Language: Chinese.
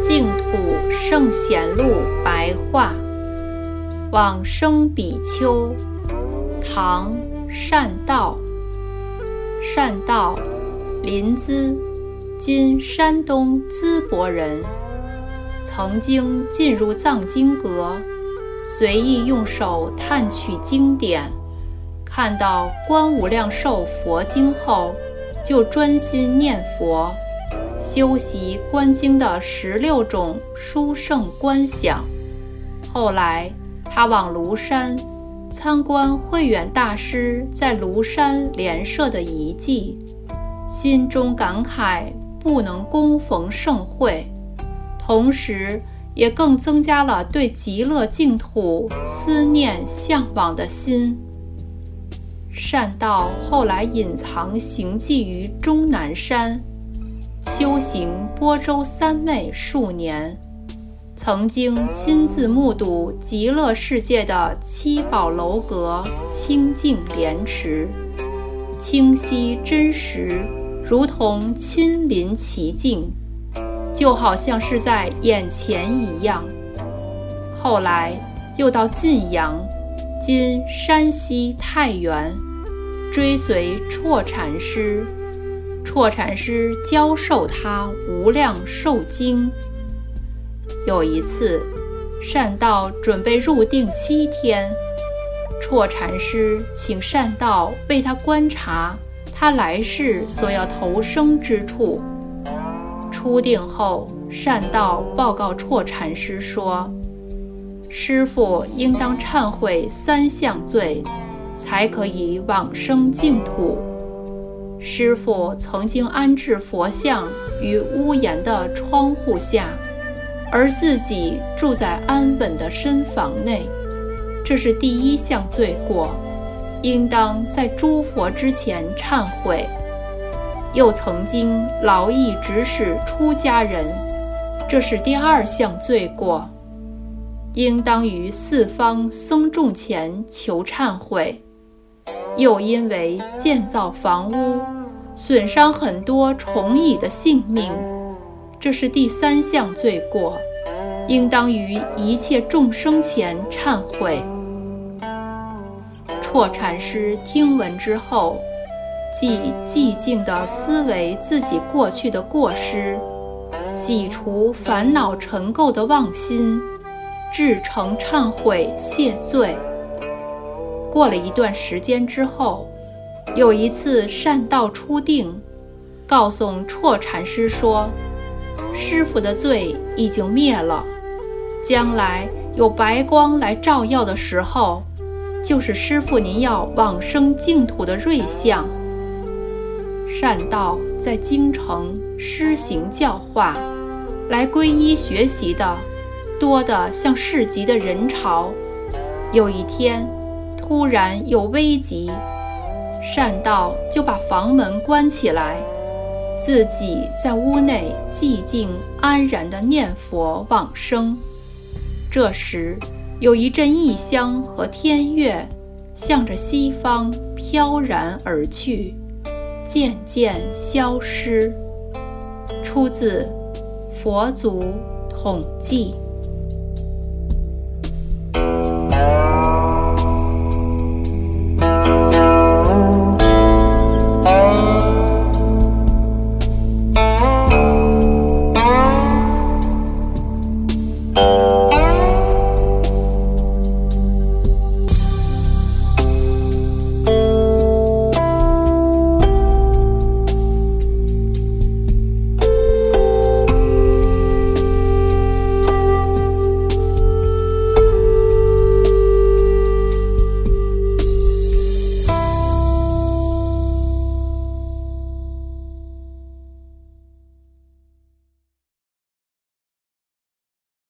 净土圣贤录白话往生比丘唐善道。善道临淄今山东淄博人。曾经进入藏经阁，随意用手探取经典，看到《观无量寿佛经》后，就专心念佛。修习观经的十六种殊胜观想。后来，他往庐山参观慧远大师在庐山莲社的遗迹，心中感慨不能恭逢盛会，同时也更增加了对极乐净土思念向往的心。善道后来隐藏行迹于终南山。修行波州三昧数年，曾经亲自目睹极乐世界的七宝楼阁清净莲池，清晰真实，如同亲临其境，就好像是在眼前一样。后来又到晋阳（今山西太原），追随绰禅师。绰禅师教授他无量寿经。有一次，善道准备入定七天，绰禅师请善道为他观察他来世所要投生之处。初定后，善道报告绰禅师说：“师父应当忏悔三项罪，才可以往生净土。”师傅曾经安置佛像于屋檐的窗户下，而自己住在安稳的深房内，这是第一项罪过，应当在诸佛之前忏悔。又曾经劳役指使出家人，这是第二项罪过，应当于四方僧众前求忏悔。又因为建造房屋，损伤很多虫蚁的性命，这是第三项罪过，应当于一切众生前忏悔。绰禅师听闻之后，即寂静地思维自己过去的过失，洗除烦恼尘垢的妄心，至诚忏悔谢罪。过了一段时间之后，有一次善道出定，告诉绰禅师说：“师傅的罪已经灭了，将来有白光来照耀的时候，就是师傅您要往生净土的瑞相。”善道在京城施行教化，来皈依学习的多得像市集的人潮。有一天。突然有危急，善道就把房门关起来，自己在屋内寂静安然地念佛往生。这时，有一阵异香和天乐，向着西方飘然而去，渐渐消失。出自佛祖统记